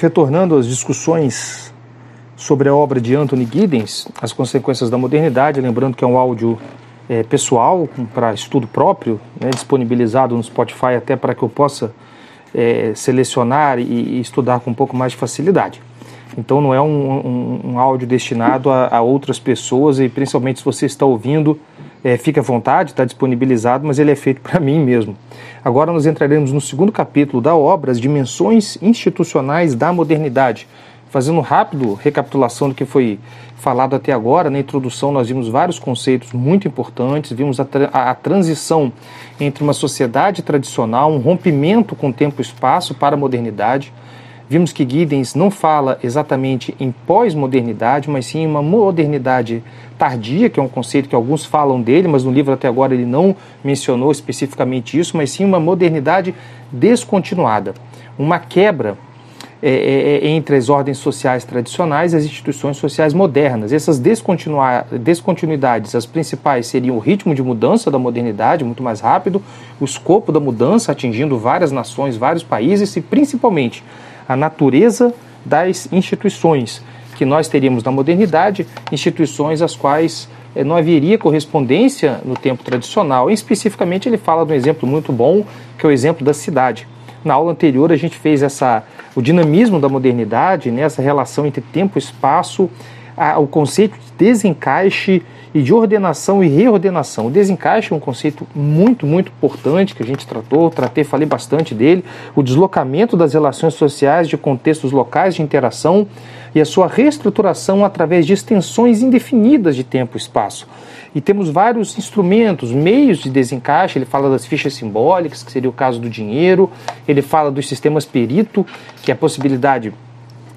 retornando às discussões sobre a obra de Anthony Giddens, As Consequências da Modernidade, lembrando que é um áudio é, pessoal, para estudo próprio, né, disponibilizado no Spotify até para que eu possa é, selecionar e, e, estudar com um pouco mais de facilidade. Então não é um, um, um áudio destinado a, a, outras pessoas e principalmente se você está ouvindo, é, à vontade, está disponibilizado, mas ele é feito para mim mesmo. Agora nós entraremos no segundo capítulo da obra, As Dimensões Institucionais da Modernidade. Fazendo rápido recapitulação do que foi falado até agora, na introdução nós vimos vários conceitos muito importantes, vimos a, tra a transição entre uma sociedade tradicional, um rompimento com tempo e espaço para a modernidade, Vimos que Giddens não fala exatamente em pós-modernidade, mas sim em uma modernidade tardia, que é um conceito que alguns falam dele, mas no livro até agora ele não mencionou especificamente isso, mas sim uma modernidade descontinuada, uma quebra é, é, é entre as ordens sociais tradicionais e as instituições sociais modernas. Essas descontinuidades, as principais seriam o ritmo de mudança da modernidade, muito mais rápido, o escopo da mudança, atingindo várias nações, vários países e principalmente a natureza das instituições, que nós teríamos na modernidade instituições às quais eh, não haveria correspondência no tempo tradicional. E, especificamente, ele fala de um exemplo muito bom, que é o exemplo da cidade. Na aula anterior, a gente fez essa, o dinamismo da modernidade, né, essa relação entre tempo e espaço, a, o conceito de desencaixe e de ordenação e reordenação. O desencaixe é um conceito muito, muito importante que a gente tratou, tratei, falei bastante dele. O deslocamento das relações sociais de contextos locais de interação e a sua reestruturação através de extensões indefinidas de tempo e espaço. E temos vários instrumentos, meios de desencaixe. Ele fala das fichas simbólicas, que seria o caso do dinheiro. Ele fala dos sistemas perito, que é a possibilidade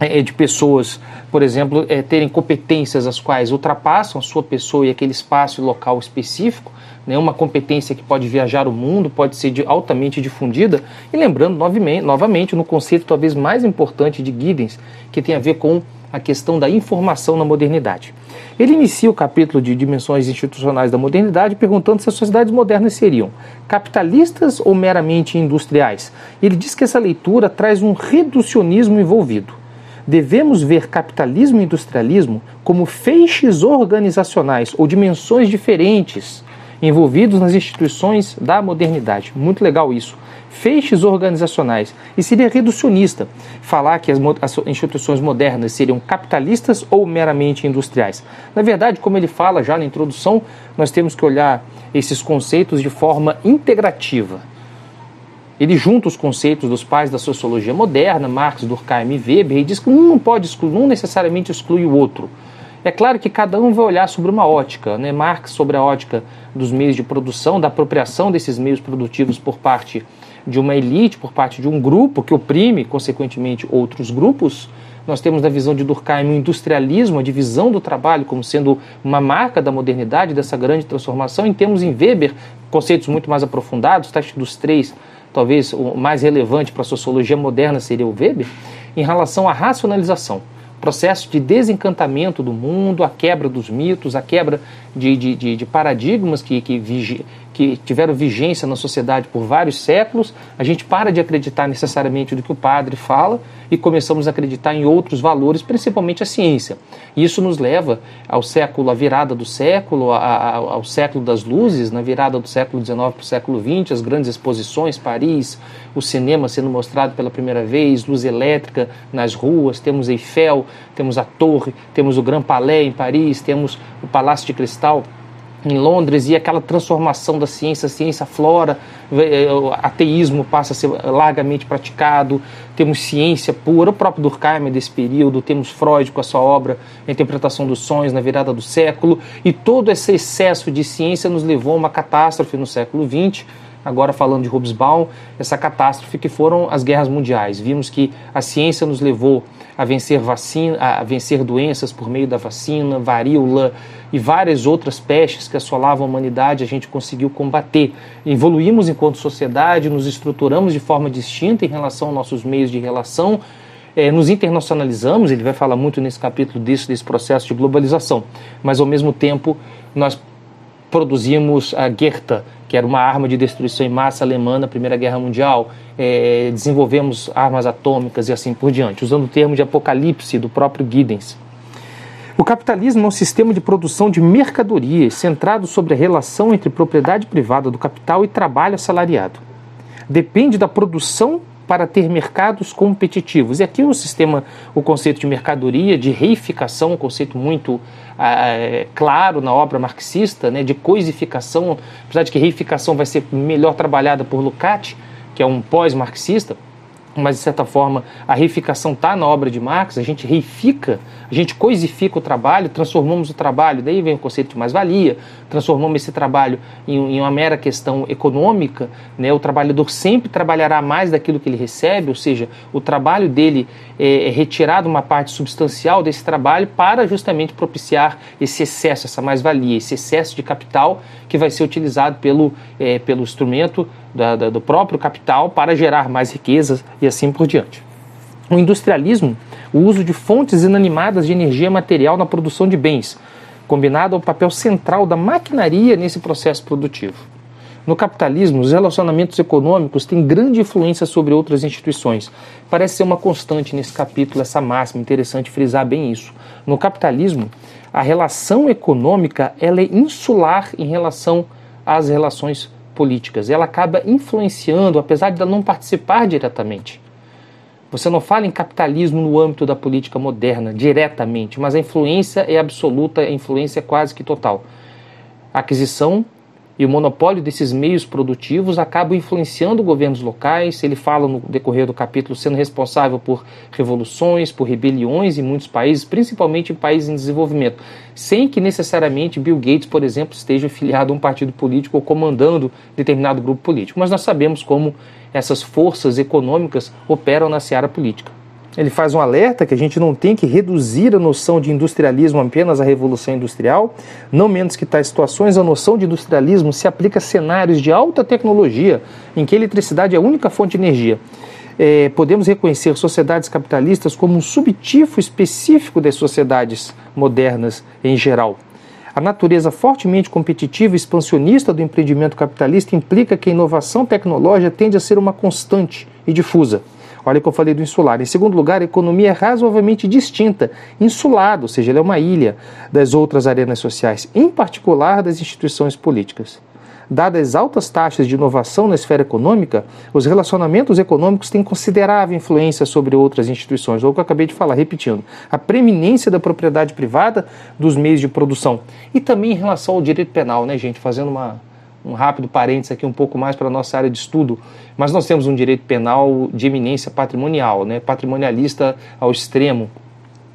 é, de pessoas, por exemplo, é, terem competências as quais ultrapassam a sua pessoa e aquele espaço e local específico, né, uma competência que pode viajar o mundo, pode ser de, altamente difundida, e lembrando novamente, novamente no conceito talvez mais importante de Giddens, que tem a ver com a questão da informação na modernidade. Ele inicia o capítulo de dimensões institucionais da modernidade perguntando se as sociedades modernas seriam capitalistas ou meramente industriais. Ele diz que essa leitura traz um reducionismo envolvido devemos ver capitalismo e industrialismo como feixes organizacionais ou dimensões diferentes envolvidos nas instituições da modernidade. Muito legal isso. Feixes organizacionais. E seria reducionista falar que as, as, instituições modernas seriam capitalistas ou meramente industriais. Na verdade, como ele fala já na introdução, nós temos que olhar esses conceitos de forma integrativa. Ele junta os conceitos dos pais da sociologia moderna, Marx, Durkheim e Weber, e diz que um não pode excluir, não necessariamente exclui o outro. É claro que cada um vai olhar sobre uma ótica, né? Marx sobre a ótica dos meios de produção, da apropriação desses meios produtivos por parte de uma elite, por parte de um grupo que oprime, consequentemente, outros grupos. Nós temos na visão de Durkheim o industrialismo, a divisão do trabalho como sendo uma marca da modernidade, dessa grande transformação. E temos em Weber conceitos muito mais aprofundados, teste dos três talvez o mais relevante para a sociologia moderna seria o Weber, em relação à racionalização. Processo de desencantamento do mundo, a quebra dos mitos, a quebra de, de, de, de paradigmas que, que, que tiveram vigência na sociedade por vários séculos, a gente para de acreditar necessariamente do que o padre fala e começamos a acreditar em outros valores, principalmente a ciência. Isso nos leva ao século, à virada do século, a, a, ao século das luzes, na virada do século XIX para o século XX, as grandes exposições, Paris, o cinema sendo mostrado pela primeira vez, luz elétrica nas ruas, temos Eiffel, temos a Torre, temos o Grand Palais em Paris, temos o Palácio de Cristal em Londres e aquela transformação da ciência, a ciência flora, eh, o ateísmo passa a ser largamente praticado, temos ciência pura, o próprio Durkheim desse período, temos Freud com a sua obra A Interpretação dos Sonhos na virada do século, e todo esse excesso de ciência nos levou a uma catástrofe no século XX, agora falando de Hobsbawm, essa catástrofe que foram as guerras mundiais. Vimos que a ciência nos levou a vencer vacina, a vencer doenças por meio da vacina, varíola e várias outras pestes que assolavam a humanidade, a gente conseguiu combater. Evoluímos enquanto sociedade, nos estruturamos de forma distinta em relação aos nossos meios de relação, é, nos internacionalizamos, ele vai falar muito nesse capítulo disso, desse processo de globalização, mas ao mesmo tempo nós produzimos a Goethe, que era uma arma de destruição em massa alemã na Primeira Guerra Mundial, é, desenvolvemos armas atômicas e assim por diante, usando o termo de apocalipse do próprio Giddens. O capitalismo é um sistema de produção de mercadorias centrado sobre a relação entre propriedade privada do capital e trabalho assalariado. Depende da produção para ter mercados competitivos. E aqui o sistema, o conceito de mercadoria, de reificação, um conceito muito é, claro na obra marxista, né, de coisificação, apesar de que reificação vai ser melhor trabalhada por Lukács, que é um pós-marxista, mas de certa forma a reificação está na obra de Marx, a gente reifica, a gente coisifica o trabalho, transformamos o trabalho, daí vem o conceito de mais-valia, transformamos esse trabalho em, em, uma mera questão econômica, né? o trabalhador sempre trabalhará mais daquilo que ele recebe, ou seja, o trabalho dele é, é retirado uma parte substancial desse trabalho para justamente propiciar esse excesso, essa mais-valia, esse excesso de capital que vai ser utilizado pelo, é, pelo instrumento da, da, do próprio capital para gerar mais riquezas e assim por diante. O industrialismo, o uso de fontes inanimadas de energia material na produção de bens, combinado ao papel central da maquinaria nesse processo produtivo. No capitalismo, os relacionamentos econômicos têm grande influência sobre outras instituições. Parece ser uma constante nesse capítulo essa máxima, interessante frisar bem isso. No capitalismo, a relação econômica ela é insular em relação às relações políticas. Ela acaba influenciando, apesar de ela não participar diretamente. Você não fala em capitalismo no âmbito da política moderna, diretamente, mas a influência é absoluta, a influência é quase que total. A aquisição e o monopólio desses meios produtivos acaba influenciando governos locais. Ele fala no decorrer do capítulo sendo responsável por revoluções, por rebeliões em muitos países, principalmente em países em desenvolvimento, sem que necessariamente Bill Gates, por exemplo, esteja afiliado a um partido político ou comandando determinado grupo político. Mas nós sabemos como essas forças econômicas operam na seara política ele faz um alerta que a gente não tem que reduzir a noção de industrialismo apenas à revolução industrial, não menos que tais situações, a noção de industrialismo se aplica a cenários de alta tecnologia em que a eletricidade é a única fonte de energia. É, podemos reconhecer sociedades capitalistas como um subtipo específico das sociedades modernas em geral. A natureza fortemente competitiva e expansionista do empreendimento capitalista implica que a inovação tecnológica tende a ser uma constante e difusa. Olha que eu falei do insular. Em segundo lugar, a economia é razoavelmente distinta, insulada, ou seja, ela é uma ilha das outras arenas sociais, em particular das instituições políticas. Dadas as altas taxas de inovação na esfera econômica, os relacionamentos econômicos têm considerável influência sobre outras instituições, ou o que eu acabei de falar, repetindo, a preeminência da propriedade privada dos meios de produção. E também em relação ao direito penal, né, gente? Fazendo uma, um rápido parênteses aqui um pouco mais para a nossa área de estudo, mas nós temos um direito penal de eminência patrimonial, né, patrimonialista ao extremo.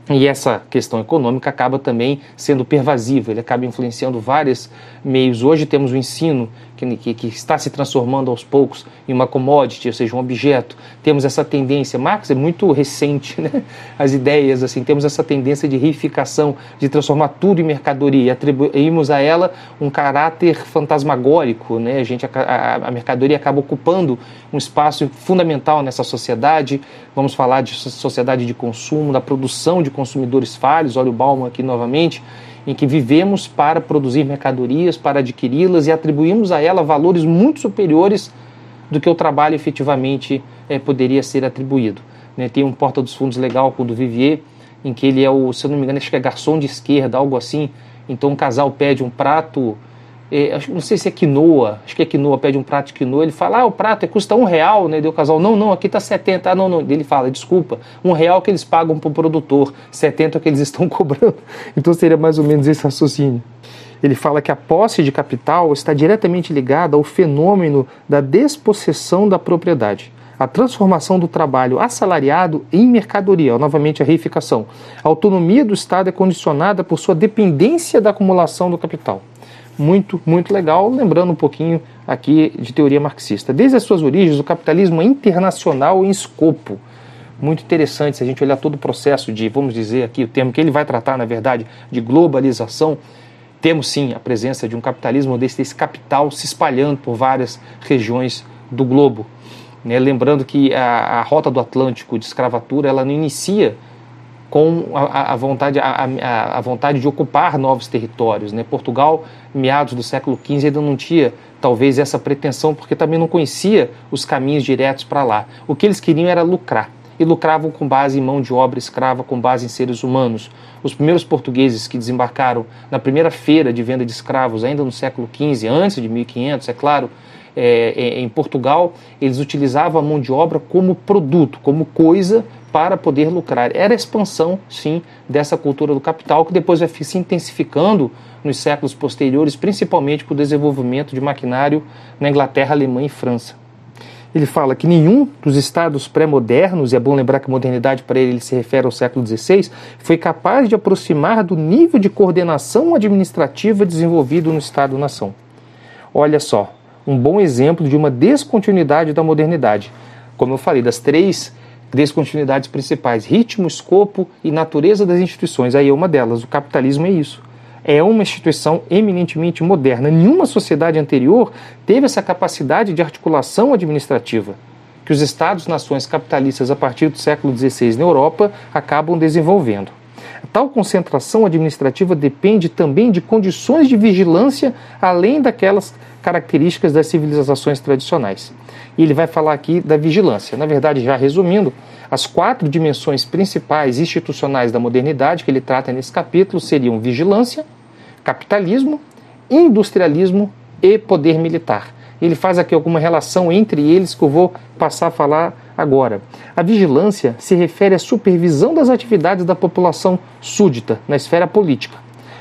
E essa questão econômica acaba também sendo pervasiva, ele acaba influenciando vários meios. Hoje temos o ensino que, que, que, está se transformando aos poucos em uma commodity, ou seja, um objeto. Temos essa tendência, Marx é muito recente, né? as ideias, assim, temos essa tendência de reificação, de transformar tudo em mercadoria e atribuímos a ela um caráter fantasmagórico. Né? A, gente, a, a mercadoria acaba ocupando um espaço fundamental nessa sociedade. Vamos falar de sociedade de consumo, da produção de consumidores falhos, olha o Bauman aqui novamente em que vivemos para produzir mercadorias, para adquiri-las e atribuímos a ela valores muito superiores do que o trabalho efetivamente é, poderia ser atribuído. Né? Tem um Porta dos Fundos legal com o do Vivier, em que ele é o, se eu não me engano, acho que é garçom de esquerda, algo assim. Então um casal pede um prato é, não sei se é quinoa, acho que é quinoa, pede um prato de quinoa, ele fala, ah, o prato é, custa um real, né? Deu casal, não, não, aqui tá 70, ah, não, não. Ele fala, desculpa, um real que eles pagam pro produtor, 70 é que eles estão cobrando. Então seria mais ou menos esse raciocínio. Ele fala que a posse de capital está diretamente ligada ao fenômeno da despossessão da propriedade a transformação do trabalho assalariado em mercadoria, novamente a reificação. A autonomia do Estado é condicionada por sua dependência da acumulação do capital muito, muito legal, lembrando um pouquinho aqui de teoria marxista. Desde as suas origens, o capitalismo é internacional em escopo. Muito interessante se a gente olhar todo o processo de, vamos dizer aqui, o termo que ele vai tratar, na verdade, de globalização. Temos sim a presença de um capitalismo desse, desse capital se espalhando por várias regiões do globo. Né? Lembrando que a, a rota do Atlântico de escravatura ela não inicia com a, a vontade, a, a, vontade de ocupar novos territórios. Né? Portugal, meados do século XV, ainda não tinha talvez essa pretensão, porque também não conhecia os caminhos diretos para lá. O que eles queriam era lucrar. E lucravam com base em mão de obra escrava, com base em seres humanos. Os primeiros portugueses que desembarcaram na primeira feira de venda de escravos, ainda no século XV, antes de 1500, é claro, é, é, em Portugal, eles utilizavam a mão de obra como produto, como coisa para poder lucrar. Era a expansão, sim, dessa cultura do capital, que depois vai se intensificando nos séculos posteriores, principalmente com o desenvolvimento de maquinário na Inglaterra, Alemanha e França. Ele fala que nenhum dos estados pré-modernos, e é bom lembrar que modernidade para ele, ele se refere ao século XVI, foi capaz de aproximar do nível de coordenação administrativa desenvolvido no Estado-nação. Olha só, um bom exemplo de uma descontinuidade da modernidade. Como eu falei, das três descontinuidades principais: ritmo, escopo e natureza das instituições. Aí é uma delas. O capitalismo é isso. É uma instituição eminentemente moderna. Nenhuma sociedade anterior teve essa capacidade de articulação administrativa que os Estados-nações capitalistas a partir do século XVI na Europa acabam desenvolvendo. Tal concentração administrativa depende também de condições de vigilância além daquelas características das civilizações tradicionais. E ele vai falar aqui da vigilância. Na verdade, já resumindo, as quatro dimensões principais institucionais da modernidade que ele trata nesse capítulo seriam vigilância, capitalismo, industrialismo e poder militar. Ele faz aqui alguma relação entre eles que eu vou passar a falar agora. A vigilância se refere à supervisão das atividades da população súdita na esfera política.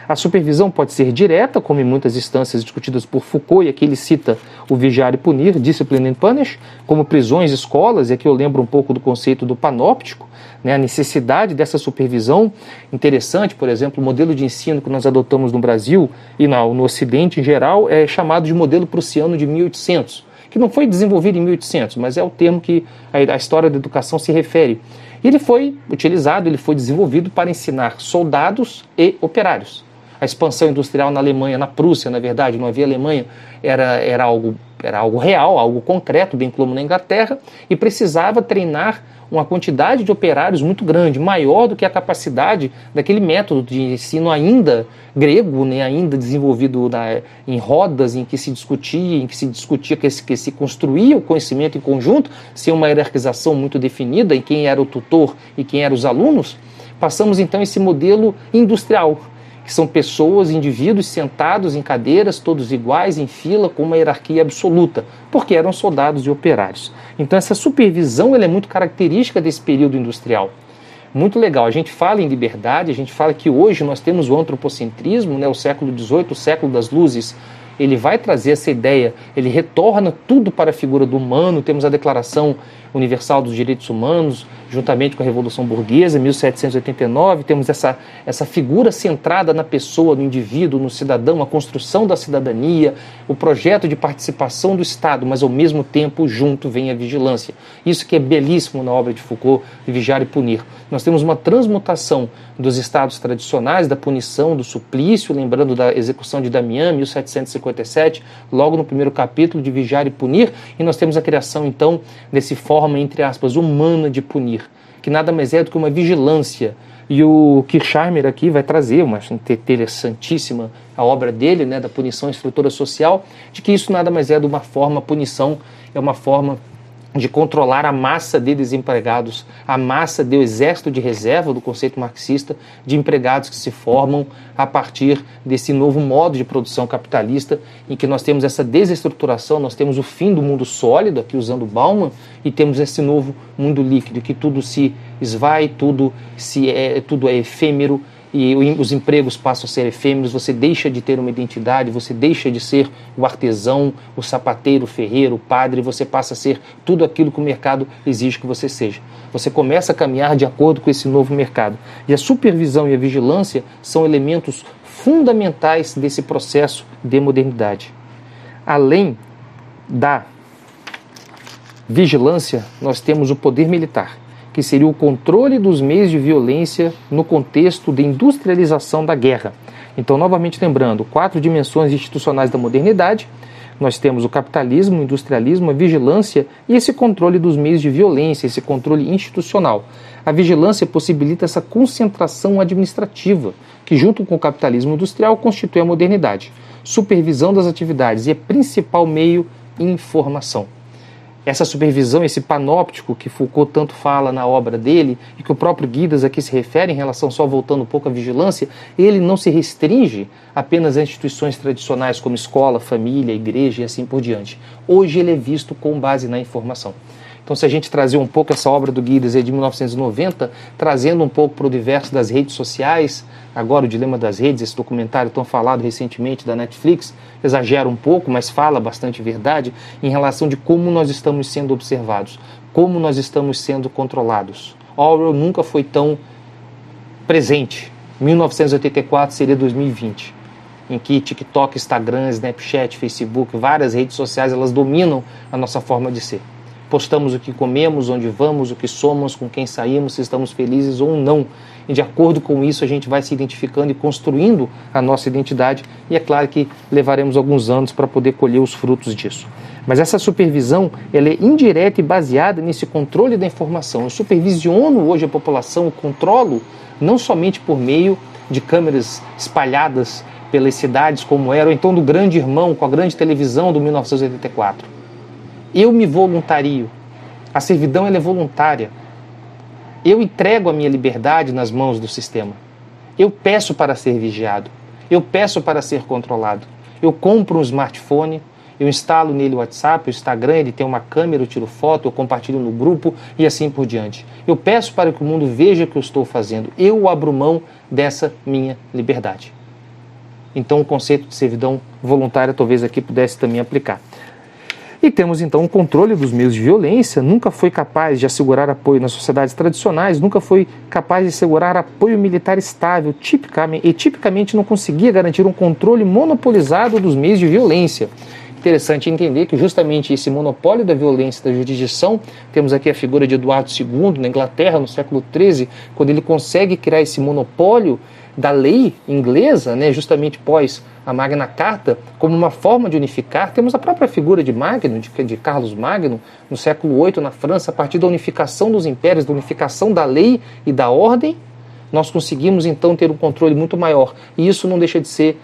A supervisão pode ser direta, como em muitas instâncias discutidas por Foucault, e aqui ele cita o vigiar e punir, discipline and punish, como prisões, escolas, e aqui eu lembro um pouco do conceito do panóptico, né, a necessidade dessa supervisão. Interessante, por exemplo, o modelo de ensino que nós adotamos no Brasil e no, no Ocidente em geral é chamado de modelo prussiano de 1800, que não foi desenvolvido em 1800, mas é o termo que a, a história da educação se refere. Ele foi utilizado, ele foi desenvolvido para ensinar soldados e operários a expansão industrial na Alemanha, na Prússia, na verdade, não havia Alemanha, era, era, algo, era algo real, algo concreto, bem como na Inglaterra, e precisava treinar uma quantidade de operários muito grande, maior do que a capacidade daquele método de ensino ainda grego, né, ainda desenvolvido na, em rodas, em que se discutia, em que se discutia, que se, que se construía o conhecimento em conjunto, sem uma hierarquização muito definida em quem era o tutor e quem eram os alunos. Passamos então esse modelo industrial, que são pessoas, indivíduos sentados em cadeiras, todos iguais, em fila, com uma hierarquia absoluta, porque eram soldados e operários. Então essa supervisão é muito característica desse período industrial. Muito legal. A gente fala em liberdade, a gente fala que hoje nós temos o antropocentrismo, né, o século XVIII, o século das luzes, ele vai trazer essa ideia, ele retorna tudo para a figura do humano. Temos a Declaração Universal dos Direitos Humanos, juntamente com a Revolução Burguesa, 1789, temos essa, essa figura centrada na pessoa, no indivíduo, no cidadão, a construção da cidadania, o projeto de participação do Estado, mas ao mesmo tempo junto vem a vigilância. Isso que é belíssimo na obra de Foucault, de Vigiar e Punir. Nós temos uma transmutação dos estados tradicionais, da punição, do suplício, lembrando da execução de Damião, 1757, logo no primeiro capítulo de Vigiar e Punir, e nós temos a criação então desse fórum forma, entre aspas, humana de punir, que nada mais é do que uma vigilância. E o Kirchheimer aqui vai trazer uma interessantíssima a obra dele, né, da punição e estrutura social, de que isso nada mais é do uma forma, punição é uma forma de controlar a massa de desempregados, a massa do exército de reserva do conceito marxista de empregados que se formam a partir desse novo modo de produção capitalista em que nós temos essa desestruturação, nós temos o fim do mundo sólido, aqui usando Bauman, e temos esse novo mundo líquido, que tudo se esvai, tudo, se é, tudo é efêmero, e os empregos passam a ser efêmeros, você deixa de ter uma identidade, você deixa de ser o artesão, o sapateiro, o ferreiro, o padre, você passa a ser tudo aquilo que o mercado exige que você seja. Você começa a caminhar de acordo com esse novo mercado. E a supervisão e a vigilância são elementos fundamentais desse processo de modernidade. Além da vigilância, nós temos o poder militar que seria o controle dos meios de violência no contexto de industrialização da guerra. Então, novamente lembrando, quatro dimensões institucionais da modernidade. Nós temos o capitalismo, o industrialismo, a vigilância e esse controle dos meios de violência, esse controle institucional. A vigilância possibilita essa concentração administrativa, que, junto com o capitalismo industrial, constitui a modernidade. supervisão das atividades e é principal meio informação essa supervisão, esse panóptico que Foucault tanto fala na obra dele e que o próprio Guidas aqui se refere em relação só voltando um pouco à vigilância, ele não se restringe apenas a instituições tradicionais como escola, família, igreja e assim por diante. Hoje ele é visto com base na informação. Então, se a gente trazer um pouco essa obra do Guides de 1990, trazendo um pouco para o universo das redes sociais, agora o Dilema das Redes, esse documentário tão falado recentemente da Netflix, exagera um pouco, mas fala bastante verdade em relação de como nós estamos sendo observados, como nós estamos sendo controlados. Orwell nunca foi tão presente. 1984 seria 2020 em que TikTok, Instagram, Snapchat, Facebook, várias redes sociais, elas dominam a nossa forma de ser. Postamos o que comemos, onde vamos, o que somos, com quem saímos, se estamos felizes ou não. E de acordo com isso, a gente vai se identificando e construindo a nossa identidade. E é claro que levaremos alguns anos para poder colher os frutos disso. Mas essa supervisão ela é indireta e baseada nesse controle da informação. Eu supervisiono hoje a população, eu controlo não somente por meio de câmeras espalhadas pelas cidades como era, ou então do grande irmão com a grande televisão do 1984 eu me voluntario. A servidão é voluntária. Eu entrego a minha liberdade nas mãos do sistema. Eu peço para ser vigiado. Eu peço para ser controlado. Eu compro um smartphone, eu instalo nele o WhatsApp, o Instagram, ele tem uma câmera, eu tiro foto, eu compartilho no grupo e assim por diante. Eu peço para que o mundo veja o que eu estou fazendo. Eu abro mão dessa minha liberdade. Então, o conceito de servidão voluntária talvez aqui pudesse também aplicar. E temos então um controle dos meios de violência, nunca foi capaz de assegurar apoio nas sociedades tradicionais, nunca foi capaz de assegurar apoio militar estável, tipicamente, e tipicamente não conseguia garantir um controle monopolizado dos meios de violência. Interessante entender que justamente esse monopólio da violência da jurisdição, temos aqui a figura de Eduardo II na Inglaterra no século XIII, quando ele consegue criar esse monopólio da lei inglesa, né, justamente pós a Magna Carta, como uma forma de unificar. Temos a própria figura de Magno, de, de Carlos Magno, no século VIII na França, a partir da unificação dos impérios, da unificação da lei e da ordem, nós conseguimos então ter um controle muito maior. E isso não deixa de ser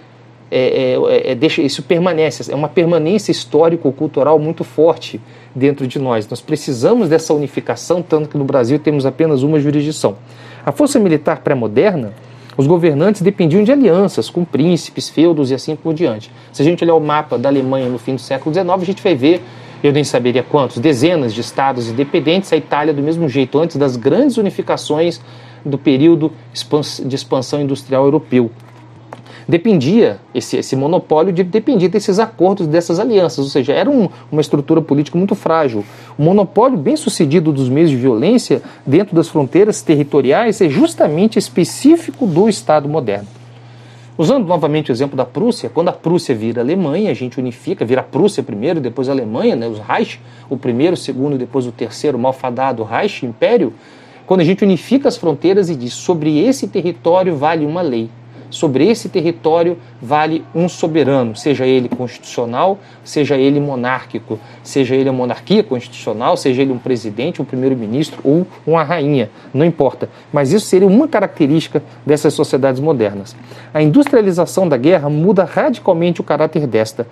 é, é, é, deixa, isso permanece, é uma permanência histórico-cultural muito forte dentro de nós. Nós precisamos dessa unificação, tanto que no Brasil temos apenas uma jurisdição. A força militar pré-moderna, os governantes dependiam de alianças com príncipes, feudos e assim por diante. Se a gente olhar o mapa da Alemanha no fim do século XIX, a gente vai ver, eu nem saberia quantos, dezenas de estados independentes, a Itália do mesmo jeito, antes das grandes unificações do período de expansão industrial europeu dependia, esse, esse monopólio de, dependia desses acordos, dessas alianças, ou seja, era um, uma estrutura política muito frágil. O monopólio bem sucedido dos meios de violência dentro das fronteiras territoriais é justamente específico do Estado moderno. Usando novamente o exemplo da Prússia, quando a Prússia vira Alemanha, a gente unifica, vira a Prússia primeiro, depois a Alemanha, né, os Reich, o primeiro, o segundo, depois o terceiro, malfadado Reich, Império, quando a gente unifica as fronteiras e diz sobre esse território vale uma lei sobre esse território vale um soberano, seja ele constitucional, seja ele monárquico, seja ele a monarquia constitucional, seja ele um presidente, um primeiro-ministro ou uma rainha, não importa. Mas isso seria uma característica dessas sociedades modernas. A industrialização da guerra muda radicalmente o caráter desta,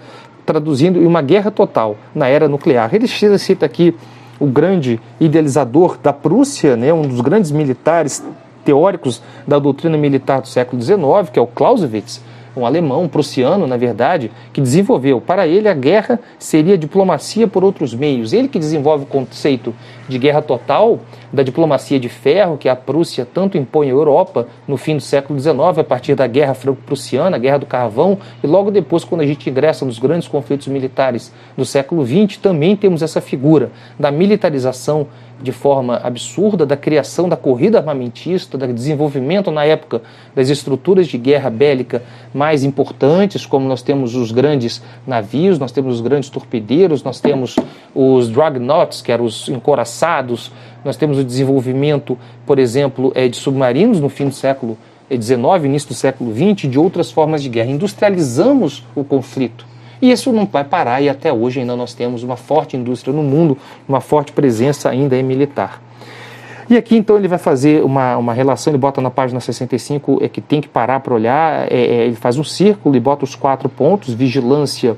traduzindo em uma guerra total na era nuclear. Ele cita aqui o grande idealizador da Prússia, né, um dos grandes militares teóricos da doutrina militar do século XIX, que é o Clausewitz, um alemão, um prussiano, na verdade, que desenvolveu. Para ele, a guerra seria diplomacia por outros meios. Ele que desenvolve o conceito de guerra total, da diplomacia de ferro, que a Prússia tanto impõe à Europa no fim do século XIX, a partir da Guerra Franco-Prussiana, a Guerra do Carvão, e logo depois, quando a gente ingressa nos grandes conflitos militares do século XX, também temos essa figura da militarização de forma absurda da criação da corrida armamentista, do desenvolvimento na época das estruturas de guerra bélica mais importantes, como nós temos os grandes navios, nós temos os grandes torpedeiros, nós temos os dreadnoughts, que eram os encoraçados, nós temos o desenvolvimento, por exemplo, é, de submarinos no fim do século XIX, início do século XX, de outras formas de guerra. Industrializamos o conflito. E isso não vai parar e até hoje ainda nós temos uma forte indústria no mundo, uma forte presença ainda é militar. E aqui então ele vai fazer uma, uma relação, ele bota na página 65, é que tem que parar para olhar, é, é, ele faz um círculo e bota os quatro pontos, vigilância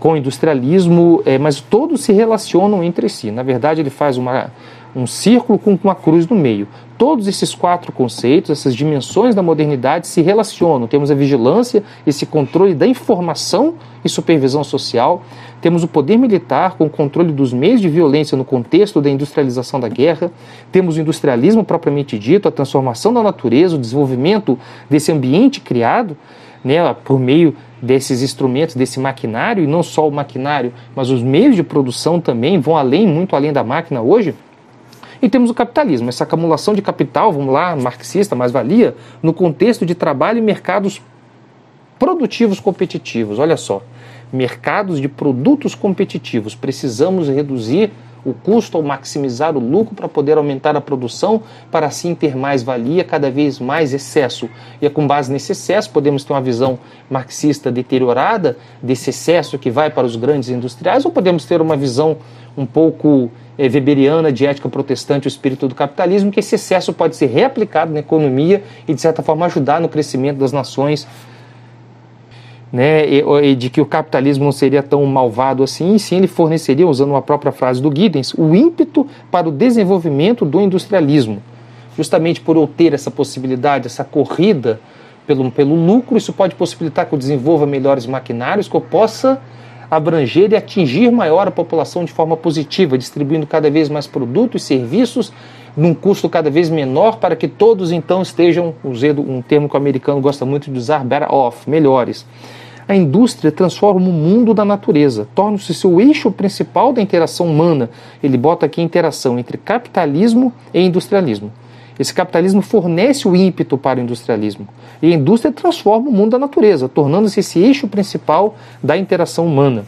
com industrialismo, é, mas todos se relacionam entre si. Na verdade, ele faz uma, um círculo com uma cruz no meio. Todos esses quatro conceitos, essas dimensões da modernidade se relacionam. Temos a vigilância, esse controle da informação e supervisão social. Temos o poder militar com o controle dos meios de violência no contexto da industrialização da guerra. Temos o industrialismo propriamente dito, a transformação da natureza, o desenvolvimento desse ambiente criado né, por meio desses instrumentos, desse maquinário, e não só o maquinário, mas os meios de produção também vão além, muito além da máquina hoje. E temos o capitalismo, essa acumulação de capital, vamos lá, marxista, mais-valia, no contexto de trabalho e mercados produtivos competitivos. Olha só, mercados de produtos competitivos. Precisamos reduzir o custo ou maximizar o lucro para poder aumentar a produção, para assim ter mais valia, cada vez mais excesso. E é com base nesse excesso podemos ter uma visão marxista deteriorada desse excesso que vai para os grandes industriais, ou podemos ter uma visão um pouco é, weberiana de ética protestante, o espírito do capitalismo, que esse excesso pode ser reaplicado na economia e, de certa forma, ajudar no crescimento das nações né, e, e, de que o capitalismo não seria tão malvado assim, sim ele forneceria, usando uma própria frase do Giddens, o ímpeto para o desenvolvimento do industrialismo. Justamente por eu ter essa possibilidade, essa corrida pelo, pelo lucro, isso pode possibilitar que eu desenvolva melhores maquinários, que eu possa abranger e atingir maior a população de forma positiva, distribuindo cada vez mais produtos e serviços num custo cada vez menor para que todos então estejam, usando um termo que o americano gosta muito de usar, better off, melhores. A indústria transforma o mundo da natureza, torna-se seu eixo principal da interação humana. Ele bota aqui a interação entre capitalismo e industrialismo. Esse capitalismo fornece o ímpeto para o industrialismo. E a indústria transforma o mundo da natureza, tornando-se esse eixo principal da interação humana.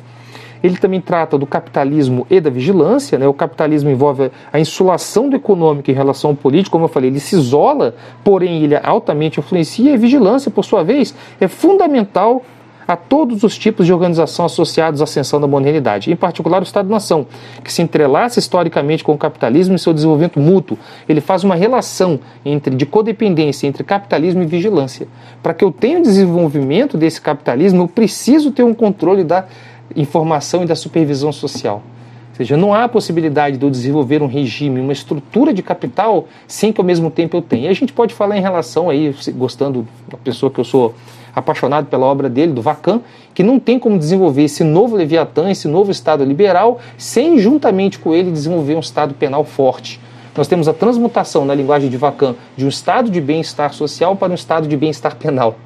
Ele também trata do capitalismo e da vigilância. Né? O capitalismo envolve a insulação do econômico em relação ao político, como eu falei, ele se isola, porém ele altamente influencia. E a vigilância, por sua vez, é fundamental a todos os tipos de organização associados à ascensão da modernidade, em particular o Estado-nação, que se entrelaça historicamente com o capitalismo e seu desenvolvimento mútuo. Ele faz uma relação entre, de codependência entre capitalismo e vigilância. Para que eu tenha o desenvolvimento desse capitalismo, eu preciso ter um controle da informação e da supervisão social. Ou seja, não há possibilidade de eu desenvolver um regime, uma estrutura de capital sem que ao mesmo tempo eu tenha. E a gente pode falar em relação aí, gostando da pessoa que eu sou apaixonado pela obra dele, do Vacan, que não tem como desenvolver esse novo Leviatã, esse novo Estado liberal, sem juntamente com ele desenvolver um Estado penal forte. Nós temos a transmutação na linguagem de Vacan de um estado de bem-estar social para um estado de bem-estar penal.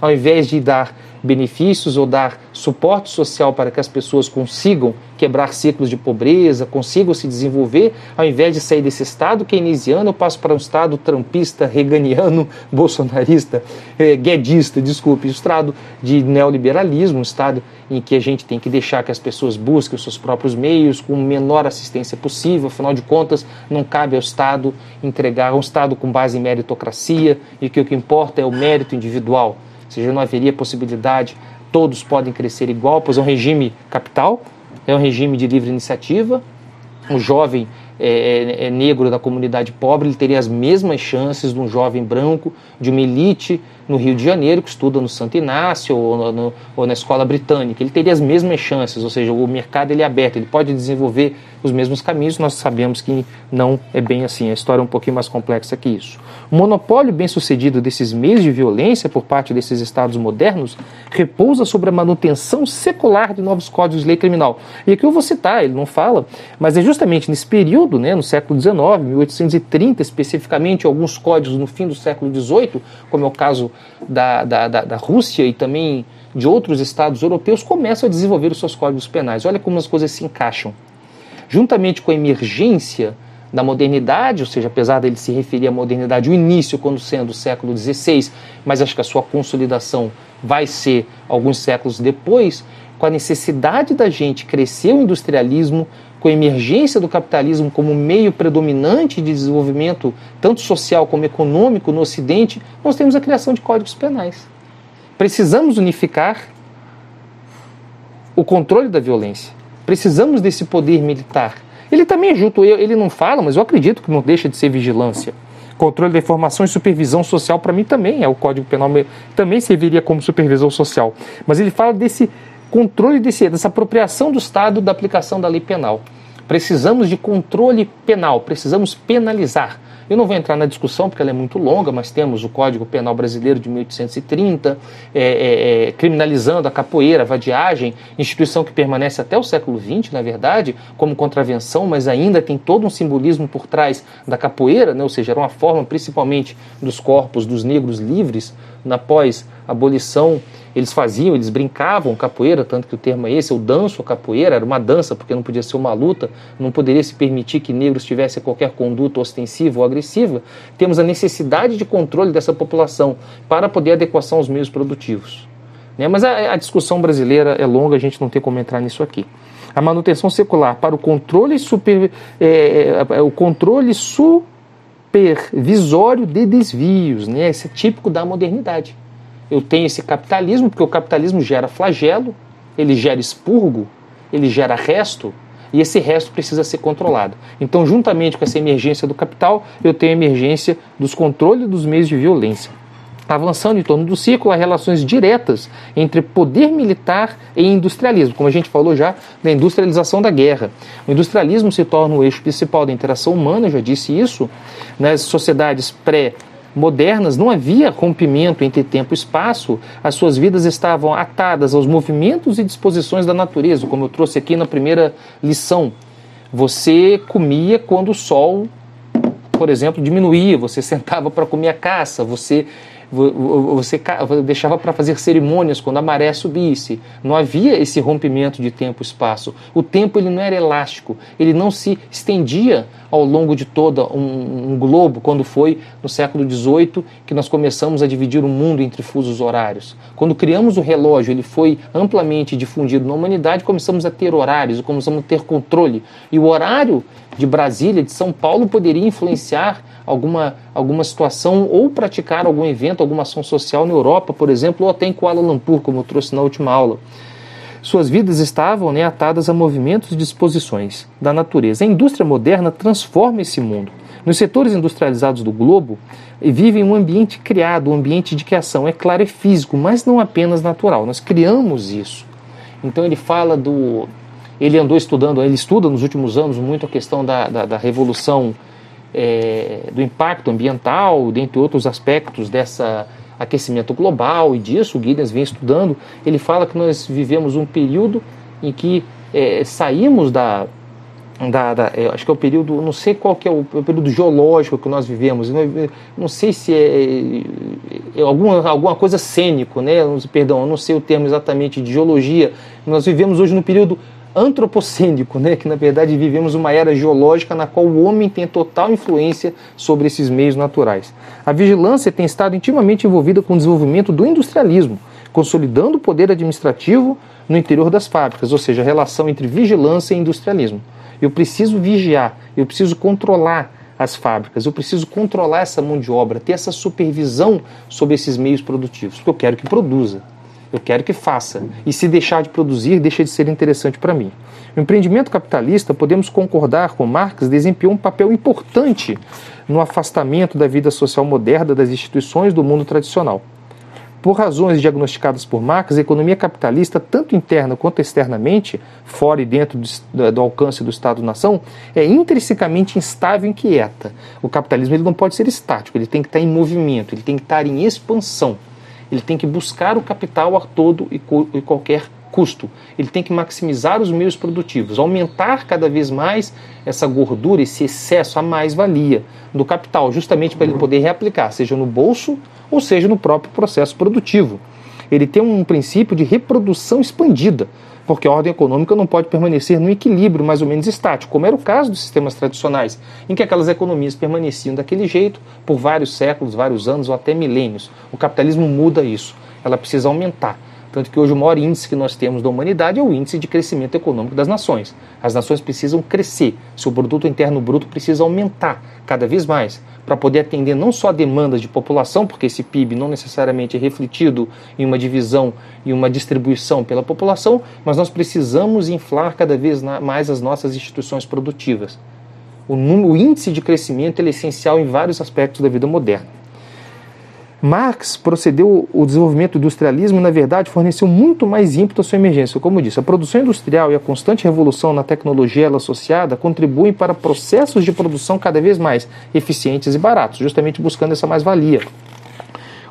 Ao invés de dar benefícios ou dar suporte social para que as pessoas consigam quebrar ciclos de pobreza, consigam se desenvolver, ao invés de sair desse estado keynesiano, eu passo para um estado trampista, reganiano, bolsonarista, eh, guedista, desculpe, um estado de neoliberalismo, um estado em que a gente tem que deixar que as pessoas busquem os seus próprios meios com menor assistência possível, afinal de contas, não cabe ao Estado entregar um Estado com base em meritocracia e que o que importa é o mérito individual seja, não haveria possibilidade, todos podem crescer igual, pois é um regime capital, é um regime de livre iniciativa. O jovem é, é, é negro da comunidade pobre, ele teria as mesmas chances de um jovem branco, de uma elite no Rio de Janeiro, que estuda no Santo Inácio ou, no, ou na escola britânica. Ele teria as mesmas chances, ou seja, o mercado ele é aberto, ele pode desenvolver os mesmos caminhos. Nós sabemos que não é bem assim, a história é um pouquinho mais complexa que isso. O monopólio bem-sucedido desses meios de violência por parte desses estados modernos repousa sobre a manutenção secular de novos códigos de lei criminal. E aqui eu vou citar, ele não fala, mas é justamente nesse período, né, no século XIX, 1830 especificamente, alguns códigos no fim do século XVIII, como é o caso da, da, da, da Rússia e também de outros estados europeus começam a desenvolver os seus códigos penais. Olha como as coisas se encaixam. Juntamente com a emergência da modernidade, ou seja, apesar dele se referir à modernidade, o início quando sendo o século XVI, mas acho que a sua consolidação vai ser alguns séculos depois, com a necessidade da gente crescer o industrialismo, com a emergência do capitalismo como meio predominante de desenvolvimento, tanto social como econômico no Ocidente, nós temos a criação de códigos penais. Precisamos unificar o controle da violência. Precisamos desse poder militar. Ele também é junto, ele não fala, mas eu acredito que não deixa de ser vigilância. Controle da informação e supervisão social, para mim, também é o Código Penal, também serviria como supervisão social. Mas ele fala desse controle, desse, dessa apropriação do Estado da aplicação da lei penal. Precisamos de controle penal, precisamos penalizar. Eu não vou entrar na discussão porque ela é muito longa, mas temos o Código Penal Brasileiro de 1830, é, é, é, criminalizando a capoeira, a vadiagem, instituição que permanece até o século XX, na verdade, como contravenção, mas ainda tem todo um simbolismo por trás da capoeira, né? ou seja, era uma forma principalmente dos corpos dos negros livres na pós-abolição eles faziam, eles brincavam capoeira, tanto que o termo é esse, eu danço capoeira, era uma dança, porque não podia ser uma luta, não poderia se permitir que negros tivessem qualquer conduta ostensiva ou agressiva. Temos a necessidade de controle dessa população para poder adequação aos meios produtivos. Né? Mas a, a discussão brasileira é longa, a gente não tem como entrar nisso aqui a manutenção secular para o controle super, é, é, é, o controle supervisório de desvios, né? Esse é típico da modernidade eu tenho esse capitalismo, porque o capitalismo gera flagelo, ele gera expurgo, ele gera resto, e esse resto precisa ser controlado. Então, juntamente com essa emergência do capital, eu tenho a emergência dos controles dos meios de violência. Avançando em torno do ciclo, há relações diretas entre poder militar e industrialismo, como a gente falou já da industrialização da guerra. O industrialismo se torna o eixo principal da interação humana, eu já disse isso, nas sociedades pré- modernas não havia rompimento entre tempo e espaço, as suas vidas estavam atadas aos movimentos e disposições da natureza, como eu trouxe aqui na primeira lição. Você comia quando o sol, por exemplo, diminuía, você sentava para comer a caça, você você deixava para fazer cerimônias quando a maré subisse. Não havia esse rompimento de tempo e espaço. O tempo ele não era elástico, ele não se estendia ao longo de todo um, um globo, quando foi no século XVIII que nós começamos a dividir o mundo entre fusos horários. Quando criamos o relógio, ele foi amplamente difundido na humanidade, começamos a ter horários, começamos a ter controle. E o horário de Brasília, de São Paulo, poderia influenciar alguma, alguma situação ou praticar algum evento, alguma ação social na Europa, por exemplo, ou até em Kuala Lumpur, como eu trouxe na última aula. Suas vidas estavam né, atadas a movimentos e disposições da natureza. A indústria moderna transforma esse mundo. Nos setores industrializados do globo, vivem um ambiente criado, um ambiente de criação. É claro, é físico, mas não apenas natural. Nós criamos isso. Então ele fala do. Ele andou estudando, ele estuda nos últimos anos muito a questão da, da, da revolução é, do impacto ambiental, dentre outros aspectos dessa aquecimento global e disso, o Giddens vem estudando, ele fala que nós vivemos um período em que é, saímos da, da, da é, acho que é o período, não sei qual que é o, é o período geológico que nós vivemos, não, não sei se é, é, alguma, alguma coisa cênico, né? perdão, não sei o termo exatamente de geologia, nós vivemos hoje no período antropocênico, né? que na verdade vivemos uma era geológica na qual o homem tem total influência sobre esses meios naturais. A vigilância tem estado intimamente envolvida com o desenvolvimento do industrialismo, consolidando o poder administrativo no interior das fábricas, ou seja, a relação entre vigilância e industrialismo. Eu preciso vigiar, eu preciso controlar as fábricas, eu preciso controlar essa mão de obra, ter essa supervisão sobre esses meios produtivos, porque eu quero que produza. Eu quero que faça. E se deixar de produzir, deixa de ser interessante para mim. O empreendimento capitalista, podemos concordar com Marx, desempenhou um papel importante no afastamento da vida social moderna das instituições do mundo tradicional. Por razões diagnosticadas por Marx, a economia capitalista, tanto interna quanto externamente, fora e dentro do, do alcance do Estado-nação, é intrinsecamente instável e inquieta. O capitalismo ele não pode ser estático, ele tem que estar em movimento, ele tem que estar em expansão. Ele tem que buscar o capital a todo e, e qualquer custo. Ele tem que maximizar os meios produtivos, aumentar cada vez mais essa gordura, esse excesso, a mais-valia do capital, justamente para ele poder reaplicar, seja no bolso ou seja no próprio processo produtivo. Ele tem um princípio de reprodução expandida, porque a ordem econômica não pode permanecer no equilíbrio mais ou menos estático, como era o caso dos sistemas tradicionais, em que aquelas economias permaneciam daquele jeito por vários séculos, vários anos ou até milênios. O capitalismo muda isso, ela precisa aumentar Tanto que hoje o maior índice que nós temos da humanidade é o índice de crescimento econômico das nações. As nações precisam crescer, seu produto interno bruto precisa aumentar cada vez mais para poder atender não só a demandas de população, porque esse PIB não necessariamente é refletido em uma divisão e uma distribuição pela população, mas nós precisamos inflar cada vez mais as nossas instituições produtivas. O, número, o índice de crescimento é essencial em vários aspectos da vida moderna. Marx procedeu o desenvolvimento do industrialismo, na verdade, forneceu muito mais ímpeto à sua emergência. Como disse, a produção industrial e a constante revolução na tecnologia ela associada contribuem para processos de produção cada vez mais eficientes e baratos, justamente buscando essa mais-valia.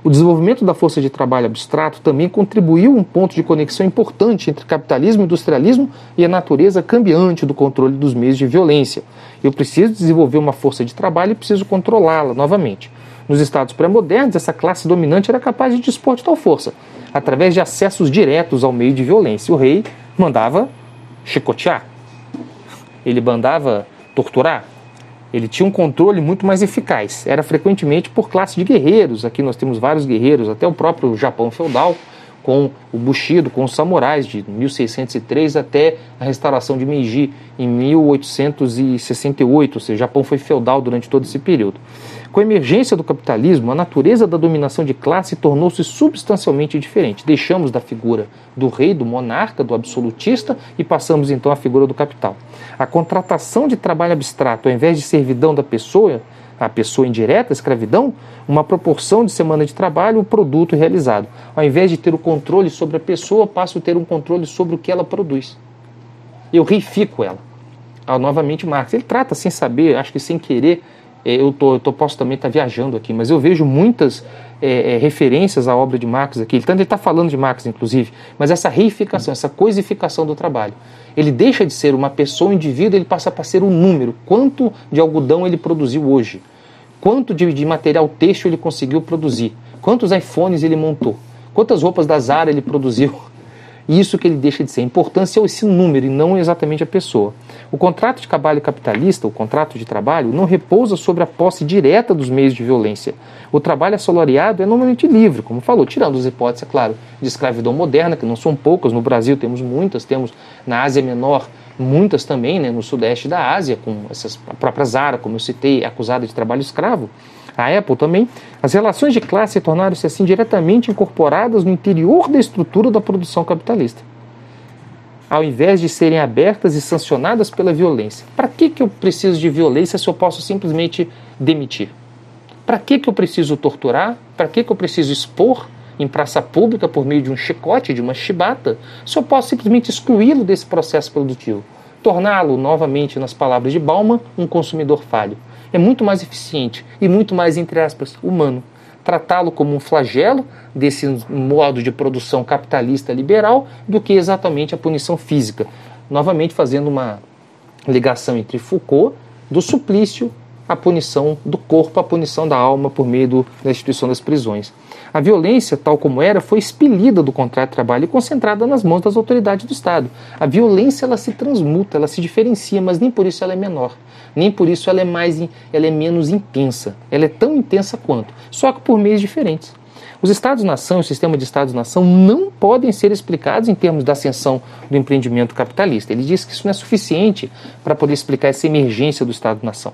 O desenvolvimento da força de trabalho abstrato também contribuiu um ponto de conexão importante entre capitalismo e industrialismo e a natureza cambiante do controle dos meios de violência. Eu preciso desenvolver uma força de trabalho e preciso controlá-la novamente. Nos estados pré-modernos, essa classe dominante era capaz de dispor de tal força, através de acessos diretos ao meio de violência. O rei mandava chicotear, ele mandava torturar, ele tinha um controle muito mais eficaz. Era frequentemente por classe de guerreiros. Aqui nós temos vários guerreiros, até o próprio Japão feudal com o Bushido, com os samurais de 1603 até a restauração de Meiji em 1868, ou seja, o Japão foi feudal durante todo esse período. Com a emergência do capitalismo, a natureza da dominação de classe tornou-se substancialmente diferente. Deixamos da figura do rei, do monarca, do absolutista e passamos então à figura do capital. A contratação de trabalho abstrato, ao invés de servidão da pessoa, a pessoa indireta, a escravidão, uma proporção de semana de trabalho, o produto realizado. Ao invés de ter o controle sobre a pessoa, passo a ter um controle sobre o que ela produz. Eu reifico ela. Ah, novamente, Marx. Ele trata sem saber, acho que sem querer, eu, tô, eu tô, posso também estar tá viajando aqui, mas eu vejo muitas é, é, referências à obra de Marx aqui. Ele está falando de Marx, inclusive, mas essa reificação, essa coisificação do trabalho. Ele deixa de ser uma pessoa, um indivíduo, ele passa para ser um número. Quanto de algodão ele produziu hoje? quanto de, de material têxtil ele conseguiu produzir, quantos iPhones ele montou, quantas roupas da Zara ele produziu. Isso que ele deixa de ser. A importância é esse número e não exatamente a pessoa. O contrato de trabalho capitalista, o contrato de trabalho, não repousa sobre a posse direta dos meios de violência. O trabalho assalariado é normalmente livre, como falou, tirando as hipóteses, é claro, de escravidão moderna, que não são poucas. No Brasil temos muitas, temos na Ásia Menor muitas também né, no sudeste da Ásia, com essas a própria Zara, como eu citei, acusada de trabalho escravo, a Apple também, as relações de classe tornaram-se assim diretamente incorporadas no interior da estrutura da produção capitalista, ao invés de serem abertas e sancionadas pela violência. Para que, que eu preciso de violência se eu posso simplesmente demitir? Para que, que eu preciso torturar? Para que, que eu preciso expor? em praça pública por meio de um chicote, de uma chibata, se eu posso simplesmente excluí-lo desse processo produtivo, torná-lo, novamente nas palavras de Bauman, um consumidor falho. É muito mais eficiente e muito mais, entre aspas, humano. Tratá-lo como um flagelo desse modo de produção capitalista liberal do que exatamente a punição física. Novamente fazendo uma ligação entre Foucault, do suplício, a punição do corpo, a punição da alma por meio do, da instituição das prisões. A violência, tal como era, foi expelida do contrato de trabalho e concentrada nas mãos das autoridades do Estado. A violência ela se transmuta, ela se diferencia, mas nem por isso ela é menor. Nem por isso ela é mais, ela é menos intensa. Ela é tão intensa quanto, só que por meios diferentes. Os Estados-nação o sistema de Estados-nação não podem ser explicados em termos da ascensão do empreendimento capitalista. Ele diz que isso não é suficiente para poder explicar essa emergência do Estado-nação.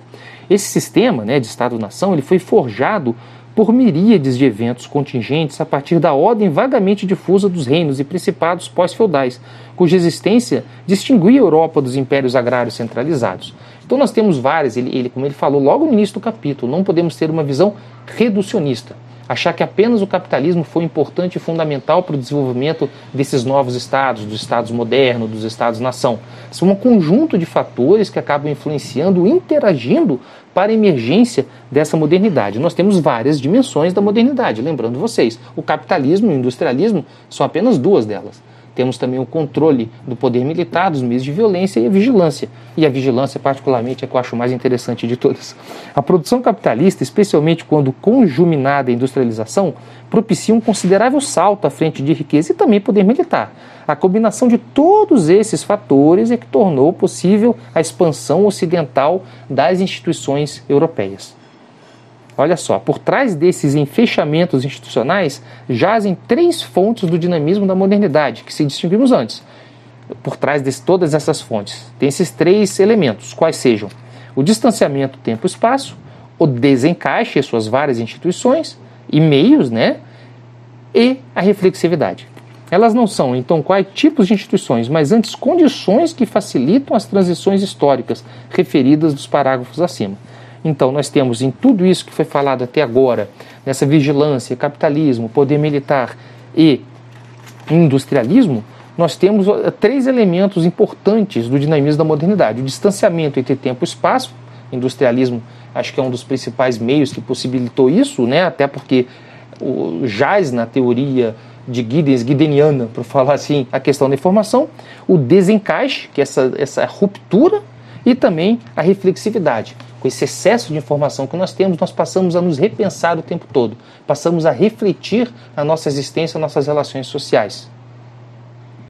Esse sistema né, de Estado-nação ele foi forjado por miríades de eventos contingentes a partir da ordem vagamente difusa dos reinos e principados pós-feudais, cuja existência distinguia a Europa dos impérios agrários centralizados. Então nós temos várias, ele, ele, como ele falou logo no início do capítulo, não podemos ter uma visão reducionista achar que apenas o capitalismo foi importante e fundamental para o desenvolvimento desses novos estados, dos estados modernos, dos estados-nação. São um conjunto de fatores que acabam influenciando, interagindo para a emergência dessa modernidade. Nós temos várias dimensões da modernidade, lembrando vocês, o capitalismo e o industrialismo são apenas duas delas. Temos também o controle do poder militar, dos meios de violência e a vigilância. E a vigilância, particularmente, é que eu acho mais interessante de todas. A produção capitalista, especialmente quando conjuminada à industrialização, propicia um considerável salto à frente de riqueza e também poder militar. A combinação de todos esses fatores é que tornou possível a expansão ocidental das instituições europeias. Olha só, por trás desses enfechamentos institucionais jazem três fontes do dinamismo da modernidade, que se distinguimos antes. Por trás de todas essas fontes, tem esses três elementos, quais sejam o distanciamento tempo-espaço, o desencaixe em suas várias instituições e meios, né? E a reflexividade. Elas não são, então, quais tipos de instituições, mas antes condições que facilitam as transições históricas referidas dos parágrafos acima. Então, nós temos em tudo isso que foi falado até agora, nessa vigilância, capitalismo, poder militar e industrialismo, nós temos três elementos importantes do dinamismo da modernidade: o distanciamento entre tempo e espaço, industrialismo acho que é um dos principais meios que possibilitou isso, né? até porque o, jaz na teoria de Giddens, Giddeniana, para falar assim, a questão da informação, o desencaixe, que é essa, essa ruptura, e também a reflexividade. Com esse excesso de informação que nós temos, nós passamos a nos repensar o tempo todo, passamos a refletir a nossa existência, nossas relações sociais.